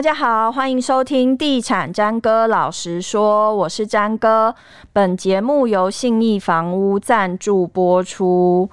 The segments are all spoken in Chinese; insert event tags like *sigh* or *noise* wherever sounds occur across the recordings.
大家好，欢迎收听《地产詹哥老实说》，我是詹哥。本节目由信义房屋赞助播出。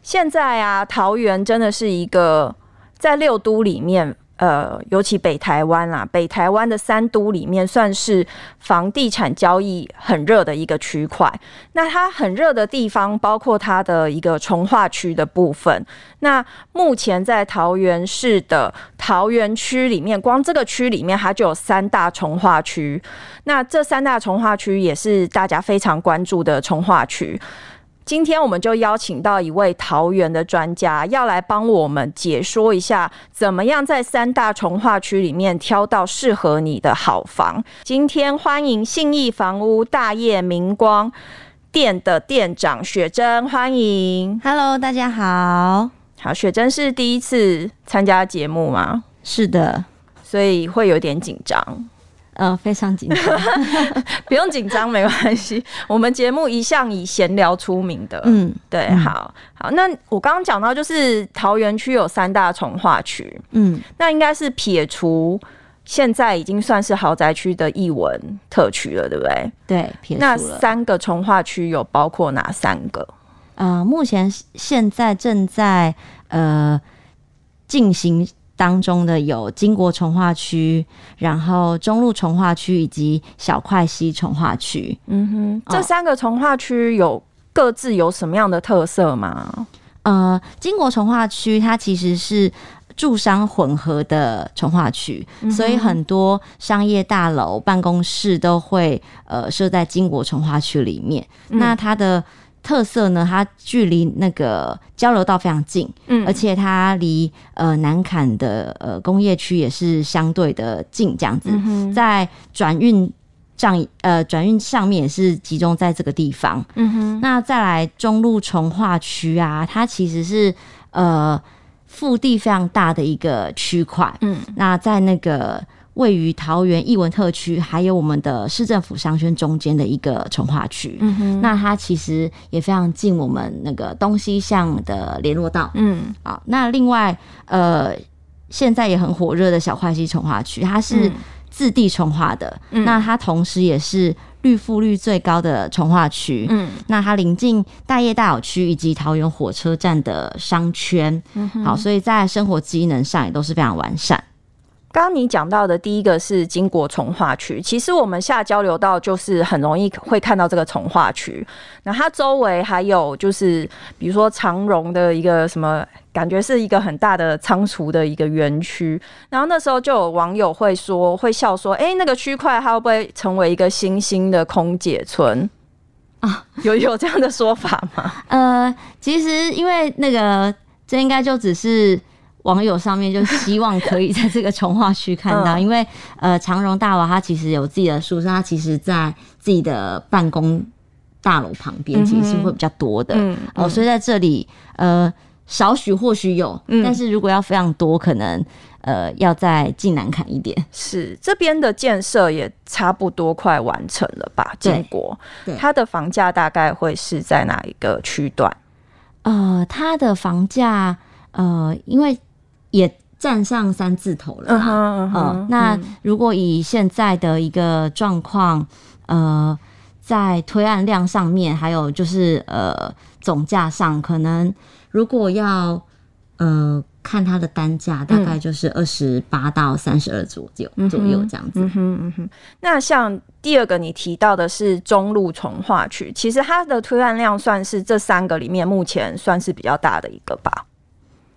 现在啊，桃园真的是一个在六都里面。呃，尤其北台湾啦，北台湾的三都里面，算是房地产交易很热的一个区块。那它很热的地方，包括它的一个从化区的部分。那目前在桃园市的桃园区里面，光这个区里面，它就有三大从化区。那这三大从化区也是大家非常关注的从化区。今天我们就邀请到一位桃园的专家，要来帮我们解说一下，怎么样在三大重化区里面挑到适合你的好房。今天欢迎信义房屋大业明光店的店长雪珍，欢迎。Hello，大家好。好，雪珍是第一次参加节目吗？是的，所以会有点紧张。呃，非常紧张，*laughs* *laughs* 不用紧张，没关系。我们节目一向以闲聊出名的，嗯，对，好好。那我刚刚讲到，就是桃园区有三大重化区，嗯，那应该是撇除现在已经算是豪宅区的艺文特区了，对不对？对，撇除。那三个重化区有包括哪三个？呃，目前现在正在呃进行。当中的有金国从化区，然后中路从化区以及小块西从化区。嗯哼，这三个从化区有各自有什么样的特色吗？呃，金国从化区它其实是住商混合的从化区，嗯、所以很多商业大楼、办公室都会呃设在金国从化区里面。嗯、那它的特色呢，它距离那个交流道非常近，嗯，而且它离呃南坎的呃工业区也是相对的近，这样子，嗯、在转运上呃转运上面也是集中在这个地方，嗯哼。那再来中路重划区啊，它其实是呃腹地非常大的一个区块，嗯，那在那个。位于桃园艺文特区，还有我们的市政府商圈中间的一个从化区，嗯哼，那它其实也非常近我们那个东西向的联络道，嗯，好，那另外呃，现在也很火热的小块溪从化区，它是自地从化的，嗯、那它同时也是绿覆率最高的从化区，嗯，那它临近大业大有区以及桃园火车站的商圈，好，所以在生活机能上也都是非常完善。刚刚你讲到的第一个是经国从化区，其实我们下交流道就是很容易会看到这个从化区。那它周围还有就是，比如说长荣的一个什么，感觉是一个很大的仓储的一个园区。然后那时候就有网友会说，会笑说：“哎、欸，那个区块它会不会成为一个新兴的空姐村啊？”有有这样的说法吗？呃，其实因为那个这应该就只是。网友上面就希望可以在这个从化区看到，*laughs* 因为呃长荣大娃它其实有自己的宿舍，它其实在自己的办公大楼旁边，其实是会比较多的哦，所以在这里呃少许或许有，但是如果要非常多，可能呃要再进南看一点。是这边的建设也差不多快完成了吧？经国，它的房价大概会是在哪一个区段？呃，它的房价呃因为。也站上三字头了，嗯哼，嗯，那如果以现在的一个状况，呃，在推案量上面，还有就是呃总价上，可能如果要呃看它的单价，大概就是二十八到三十二左右、嗯、左右这样子。嗯哼嗯哼。那像第二个你提到的是中路重划区，其实它的推案量算是这三个里面目前算是比较大的一个吧？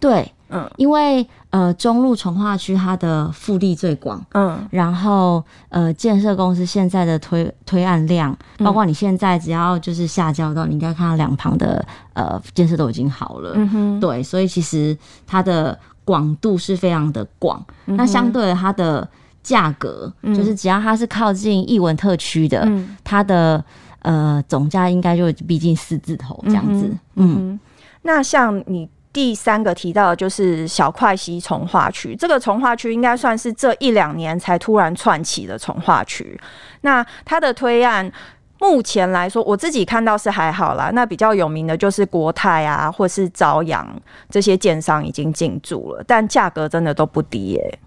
对。嗯，因为呃，中路从化区它的腹地最广，嗯，然后呃，建设公司现在的推推案量，包括你现在只要就是下交到，你应该看到两旁的呃建设都已经好了，嗯哼，对，所以其实它的广度是非常的广，嗯、那相对的它的价格，嗯、就是只要它是靠近艺文特区的，嗯、它的呃总价应该就逼近四字头这样子，嗯，那像你。第三个提到的就是小块溪重化区，这个重化区应该算是这一两年才突然窜起的重化区。那它的推案目前来说，我自己看到是还好啦。那比较有名的就是国泰啊，或是朝阳这些建商已经进驻了，但价格真的都不低耶、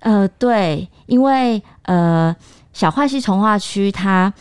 呃，对，因为呃，小桧溪重化区它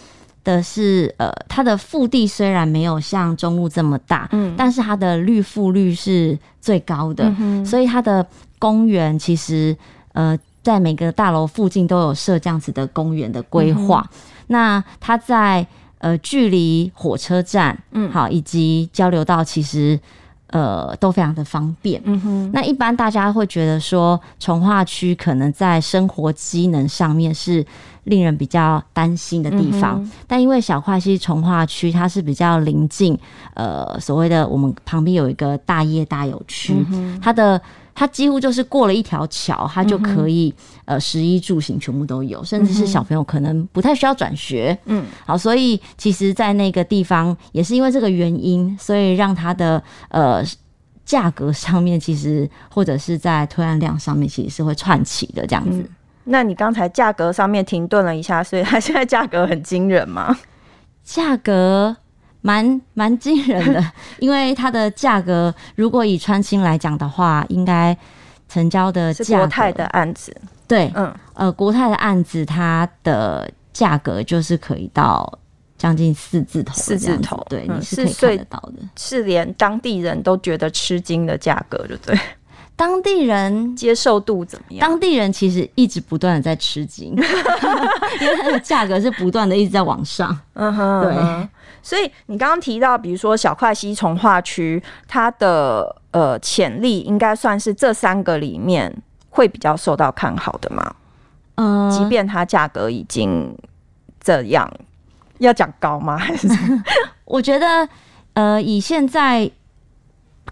的是呃，它的腹地虽然没有像中路这么大，嗯，但是它的绿覆率是最高的，嗯、所以它的公园其实呃，在每个大楼附近都有设这样子的公园的规划。嗯、那它在呃，距离火车站，嗯，好，以及交流道，其实。呃，都非常的方便。嗯哼，那一般大家会觉得说，从化区可能在生活机能上面是令人比较担心的地方。嗯、但因为小块溪从化区它是比较临近，呃，所谓的我们旁边有一个大业大有区，嗯、它的。它几乎就是过了一条桥，它就可以、嗯、呃，食衣住行全部都有，甚至是小朋友可能不太需要转学。嗯，好，所以其实，在那个地方也是因为这个原因，所以让它的呃价格上面，其实或者是在推案量上面，其实是会串起的这样子。嗯、那你刚才价格上面停顿了一下，所以它现在价格很惊人吗？价格。蛮蛮惊人的，*laughs* 因为它的价格，如果以穿心来讲的话，应该成交的价格，是国泰的案子，对，嗯，呃，国泰的案子，它的价格就是可以到将近四字头，四字头，对，嗯、你是可以看得到的，是连当地人都觉得吃惊的价格，对不对？*laughs* 当地人接受度怎么样？当地人其实一直不断的在吃惊，*laughs* 因为它的价格是不断的一直在往上，嗯哼，对。所以你刚刚提到，比如说小块西从化区，它的呃潜力应该算是这三个里面会比较受到看好的嘛？嗯，即便它价格已经这样，要讲高吗？*laughs* 还是 *laughs* 我觉得呃，以现在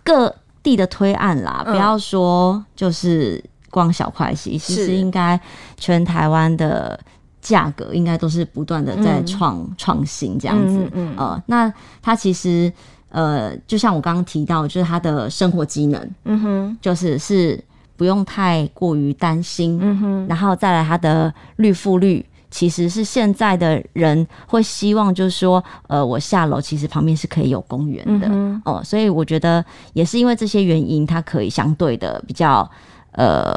各地的推案啦，不要说就是光小块西，其实应该全台湾的。价格应该都是不断的在创创、嗯、新这样子，嗯，嗯，嗯。呃，那它其实呃，就像我刚刚提到，就是它的生活机能，嗯哼，就是是不用太过于担心，嗯哼，然后再来它的绿覆率，其实是现在的人会希望，就是说，呃，我下楼其实旁边是可以有公园的，哦、嗯哼。呃，所以我觉得也是因为这些原因，它可以相对的比较呃。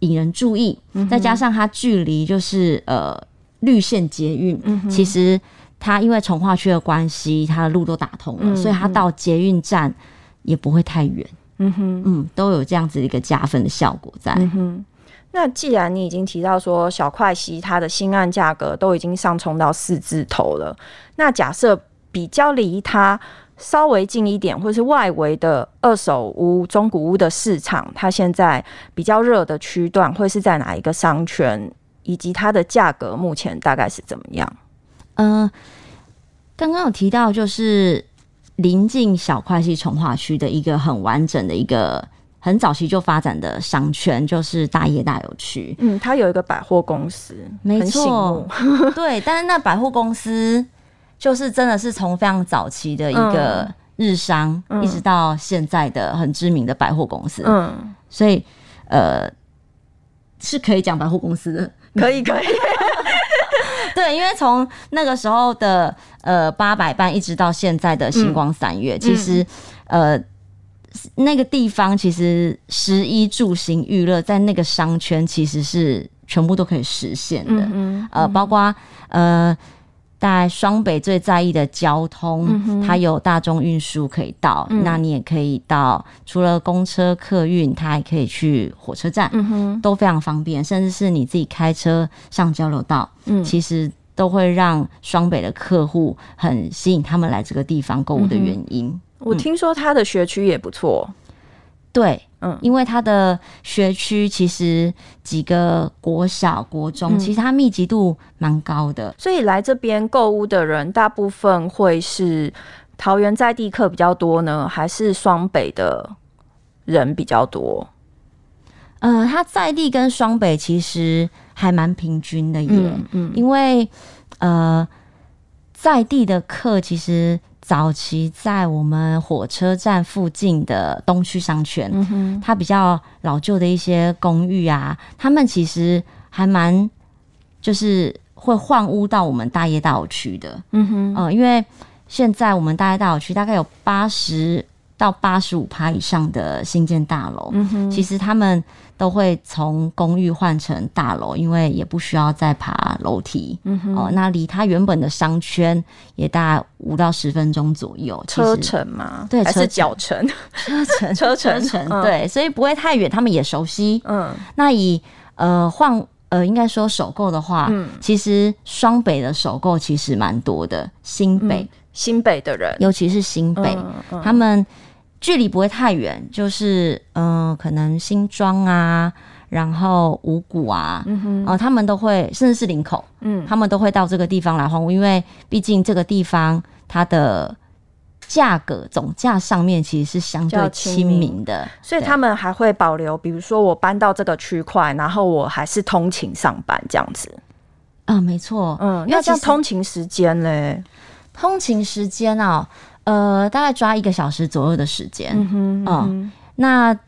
引人注意，再加上它距离就是呃绿线捷运，嗯、其实它因为从化区的关系，它的路都打通了，嗯、所以它到捷运站也不会太远。嗯哼，嗯，都有这样子一个加分的效果在。嗯哼，那既然你已经提到说小块西它的新案价格都已经上冲到四字头了，那假设比较离它。稍微近一点，或是外围的二手屋、中古屋的市场，它现在比较热的区段会是在哪一个商圈，以及它的价格目前大概是怎么样？嗯、呃，刚刚有提到，就是临近小桧溪重划区的一个很完整的一个很早期就发展的商圈，就是大业大有区。嗯，它有一个百货公司，没错错，对，但是那百货公司。就是真的是从非常早期的一个日商，嗯、一直到现在的很知名的百货公司，嗯，所以呃是可以讲百货公司的，可以可以，*laughs* 对，因为从那个时候的呃八佰伴一直到现在的星光三月，嗯、其实呃那个地方其实食衣住行娱乐在那个商圈其实是全部都可以实现的，嗯嗯呃，包括呃。在双北最在意的交通，嗯、它有大众运输可以到，嗯、那你也可以到，除了公车客运，它还可以去火车站，嗯、都非常方便。甚至是你自己开车上交流道，嗯、其实都会让双北的客户很吸引他们来这个地方购物的原因。嗯、我听说它的学区也不错。对，嗯，因为它的学区其实几个国小、国中，嗯、其实它密集度蛮高的，所以来这边购物的人，大部分会是桃园在地客比较多呢，还是双北的人比较多？嗯、呃，它在地跟双北其实还蛮平均的耶，嗯，嗯因为呃，在地的客其实。早期在我们火车站附近的东区商圈，嗯、它比较老旧的一些公寓啊，他们其实还蛮就是会换屋到我们大业大有区的。嗯哼，呃，因为现在我们大业大有区大概有八十到八十五趴以上的新建大楼，嗯哼，其实他们都会从公寓换成大楼，因为也不需要再爬楼梯。嗯哼，哦，那离它原本的商圈也大概五到十分钟左右。车程吗？对，还是脚程？车程，*laughs* 车程，车程。对，所以不会太远，他们也熟悉。嗯，那以呃换呃，应该说首购的话，嗯，其实双北的首购其实蛮多的，新北。新北的人，尤其是新北，嗯嗯、他们距离不会太远，就是嗯、呃，可能新庄啊，然后五股啊，嗯哼，呃、他们都会，甚至是林口，嗯，他们都会到这个地方来换屋，因为毕竟这个地方它的价格总价上面其实是相对亲民的，所以他们还会保留，比如说我搬到这个区块，然后我还是通勤上班这样子，啊、呃，没错，嗯，那这样通勤时间嘞？通勤时间啊，呃，大概抓一个小时左右的时间。嗯哼，嗯哼，嗯，那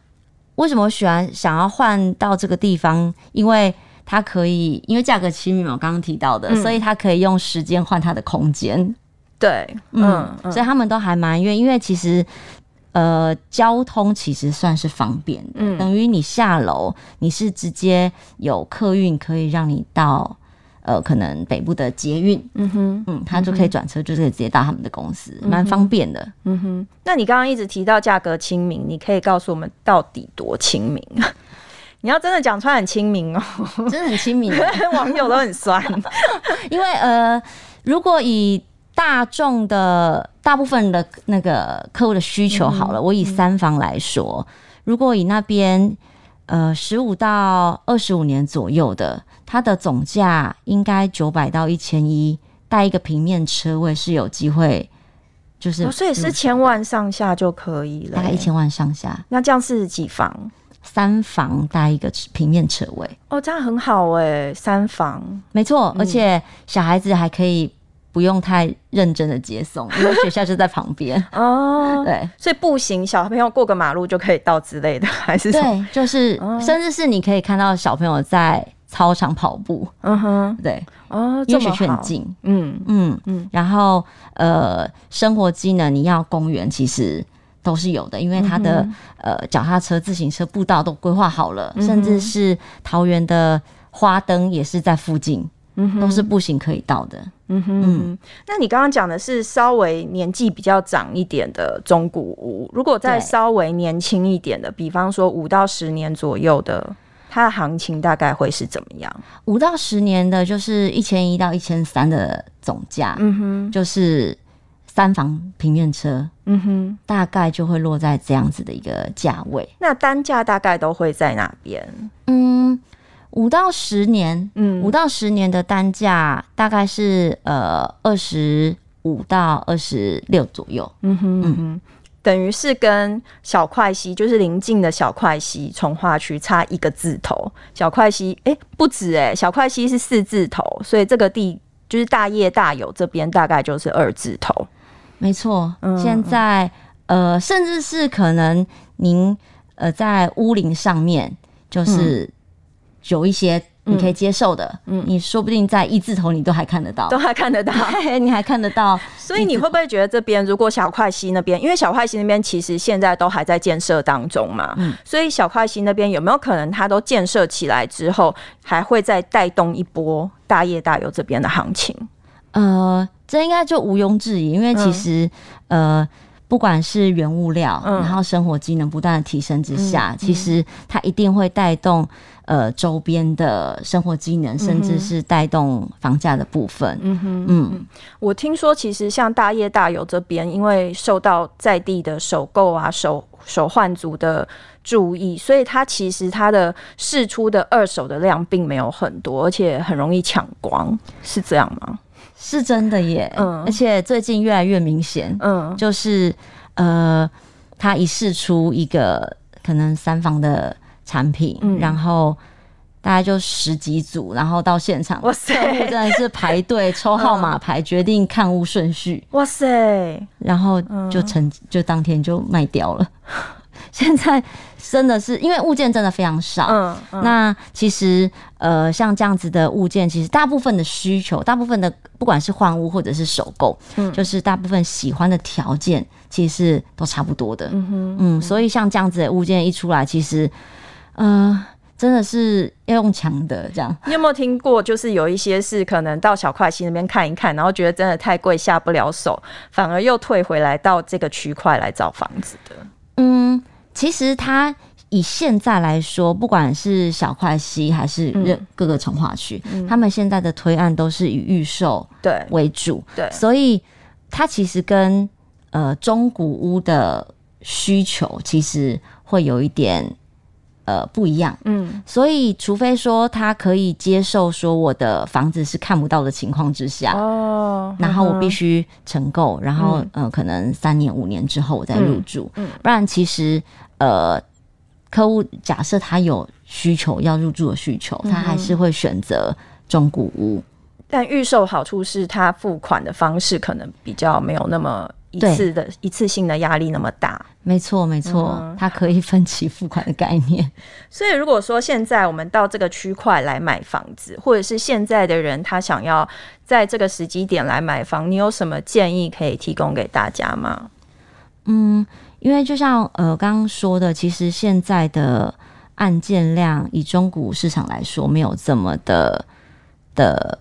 为什么我喜欢想要换到这个地方？因为它可以，因为价格亲民嘛，我刚刚提到的，嗯、所以它可以用时间换它的空间。对，嗯，嗯，所以他们都还蛮愿意，因为其实呃，交通其实算是方便的，嗯、等于你下楼，你是直接有客运可以让你到。呃，可能北部的捷运，嗯哼，嗯，他就可以转车，就可以直接到他们的公司，蛮、嗯、方便的。嗯哼，那你刚刚一直提到价格亲民，你可以告诉我们到底多亲民？*laughs* 你要真的讲出来很亲民哦，真的很亲民，*laughs* 网友都很酸。*laughs* 因为呃，如果以大众的大部分的那个客户的需求好了，嗯、我以三方来说，如果以那边呃十五到二十五年左右的。它的总价应该九百到一千一，带一个平面车位是有机会，就是、哦、所以是千万上下就可以了，大概一千万上下。那这样是几房？三房带一个平面车位哦，这样很好哎，三房没错，而且小孩子还可以不用太认真的接送，因为学校就在旁边 *laughs* 哦。*laughs* 对，所以步行小朋友过个马路就可以到之类的，还是对，就是、哦、甚至是你可以看到小朋友在。操场跑步，嗯哼，对，哦，因为学区很近，嗯嗯嗯，然后呃，生活机能你要公园其实都是有的，因为它的、嗯、呃脚踏车、自行车步道都规划好了，嗯、甚至是桃园的花灯也是在附近，嗯哼，都是步行可以到的，嗯哼，嗯，那你刚刚讲的是稍微年纪比较长一点的中古屋，如果再稍微年轻一点的，比方说五到十年左右的。它的行情大概会是怎么样？五到十年的，就是一千一到一千三的总价，嗯哼，就是三房平面车，嗯哼，大概就会落在这样子的一个价位。那单价大概都会在哪边？嗯，五到十年，嗯，五到十年的单价大概是呃二十五到二十六左右，嗯哼，嗯哼。等于是跟小块溪，就是邻近的小块溪从化区差一个字头。小块溪，哎、欸，不止哎、欸，小块溪是四字头，所以这个地就是大业大有这边大概就是二字头。没错，嗯、现在呃，甚至是可能您呃在屋龄上面就是有一些。你可以接受的，嗯，你说不定在一字头你都还看得到，都还看得到，*laughs* 你还看得到。*laughs* 所以你会不会觉得这边如果小块溪那边，因为小块溪那边其实现在都还在建设当中嘛，嗯，所以小块溪那边有没有可能它都建设起来之后，还会再带动一波大业大有这边的行情？呃，这应该就毋庸置疑，因为其实、嗯、呃。不管是原物料，嗯、然后生活机能不断的提升之下，其实它一定会带动呃周边的生活机能，甚至是带动房价的部分。嗯哼，嗯，我听说其实像大业大有这边，因为受到在地的首购啊、首首换族的注意，所以它其实它的试出的二手的量并没有很多，而且很容易抢光，是这样吗？是真的耶，嗯，而且最近越来越明显，嗯，就是呃，他一试出一个可能三房的产品，嗯，然后大概就十几组，然后到现场，哇塞，真的是排队抽号码牌，决定看屋顺序，哇塞，然后就成就当天就卖掉了。*laughs* 现在真的是因为物件真的非常少，嗯，嗯，那其实呃，像这样子的物件，其实大部分的需求，大部分的不管是换屋或者是首购，嗯，就是大部分喜欢的条件，其实都差不多的，嗯哼，嗯，所以像这样子的物件一出来，其实呃，真的是要用抢的这样。你有没有听过？就是有一些是可能到小块溪那边看一看，然后觉得真的太贵下不了手，反而又退回来到这个区块来找房子的。嗯，其实它。以现在来说，不管是小块西还是各个城化区，嗯、他们现在的推案都是以预售对。为主，对，对，所以它其实跟呃中古屋的需求其实会有一点呃不一样，嗯，所以除非说他可以接受说我的房子是看不到的情况之下，哦，然后我必须承购，然后嗯、呃，可能三年五年之后我再入住，嗯，不然其实呃。客户假设他有需求要入住的需求，他还是会选择中古屋。但预售好处是他付款的方式可能比较没有那么一次的一次性的压力那么大。没错，没错，它可以分期付款的概念。*laughs* 所以如果说现在我们到这个区块来买房子，或者是现在的人他想要在这个时机点来买房，你有什么建议可以提供给大家吗？嗯。因为就像呃刚刚说的，其实现在的案件量以中古市场来说，没有这么的的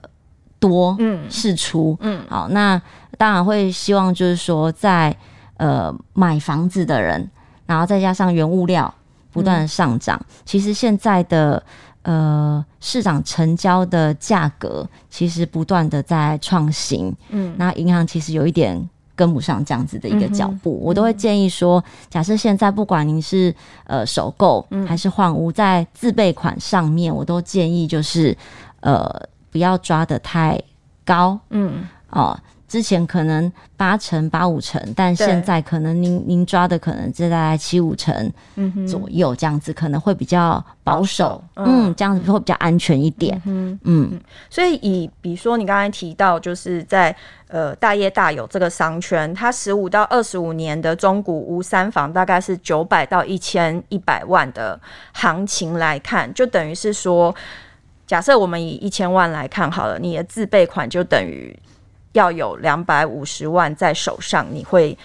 多，嗯，释出，嗯，好，那当然会希望就是说在，呃买房子的人，然后再加上原物料不断的上涨，嗯、其实现在的呃市场成交的价格其实不断的在创新，嗯，那银行其实有一点。跟不上这样子的一个脚步，嗯、我都会建议说，假设现在不管您是呃首购还是换屋，在自备款上面，我都建议就是呃不要抓的太高，嗯。哦。之前可能八成八五成，但现在可能您您抓的可能是大概七五成左右，这样子可能会比较保守，保守嗯，嗯，这样子会比较安全一点，嗯，嗯，所以以比如说你刚才提到，就是在呃大业大有这个商圈，它十五到二十五年的中古屋三房大概是九百到一千一百万的行情来看，就等于是说，假设我们以一千万来看好了，你的自备款就等于。要有两百五十万在手上，你会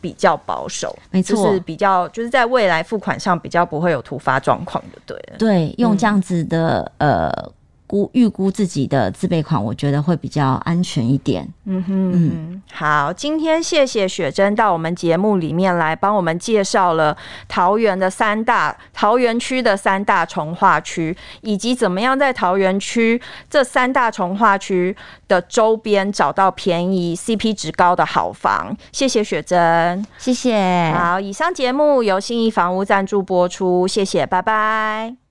比较保守，没错，就是比较就是在未来付款上比较不会有突发状况的，对。对，用这样子的、嗯、呃。估预估自己的自备款，我觉得会比较安全一点。嗯哼，嗯，好，今天谢谢雪珍到我们节目里面来帮我们介绍了桃园的三大桃园区的三大重化区，以及怎么样在桃园区这三大重化区的周边找到便宜、CP 值高的好房。谢谢雪珍，谢谢。好，以上节目由信义房屋赞助播出，谢谢，拜拜。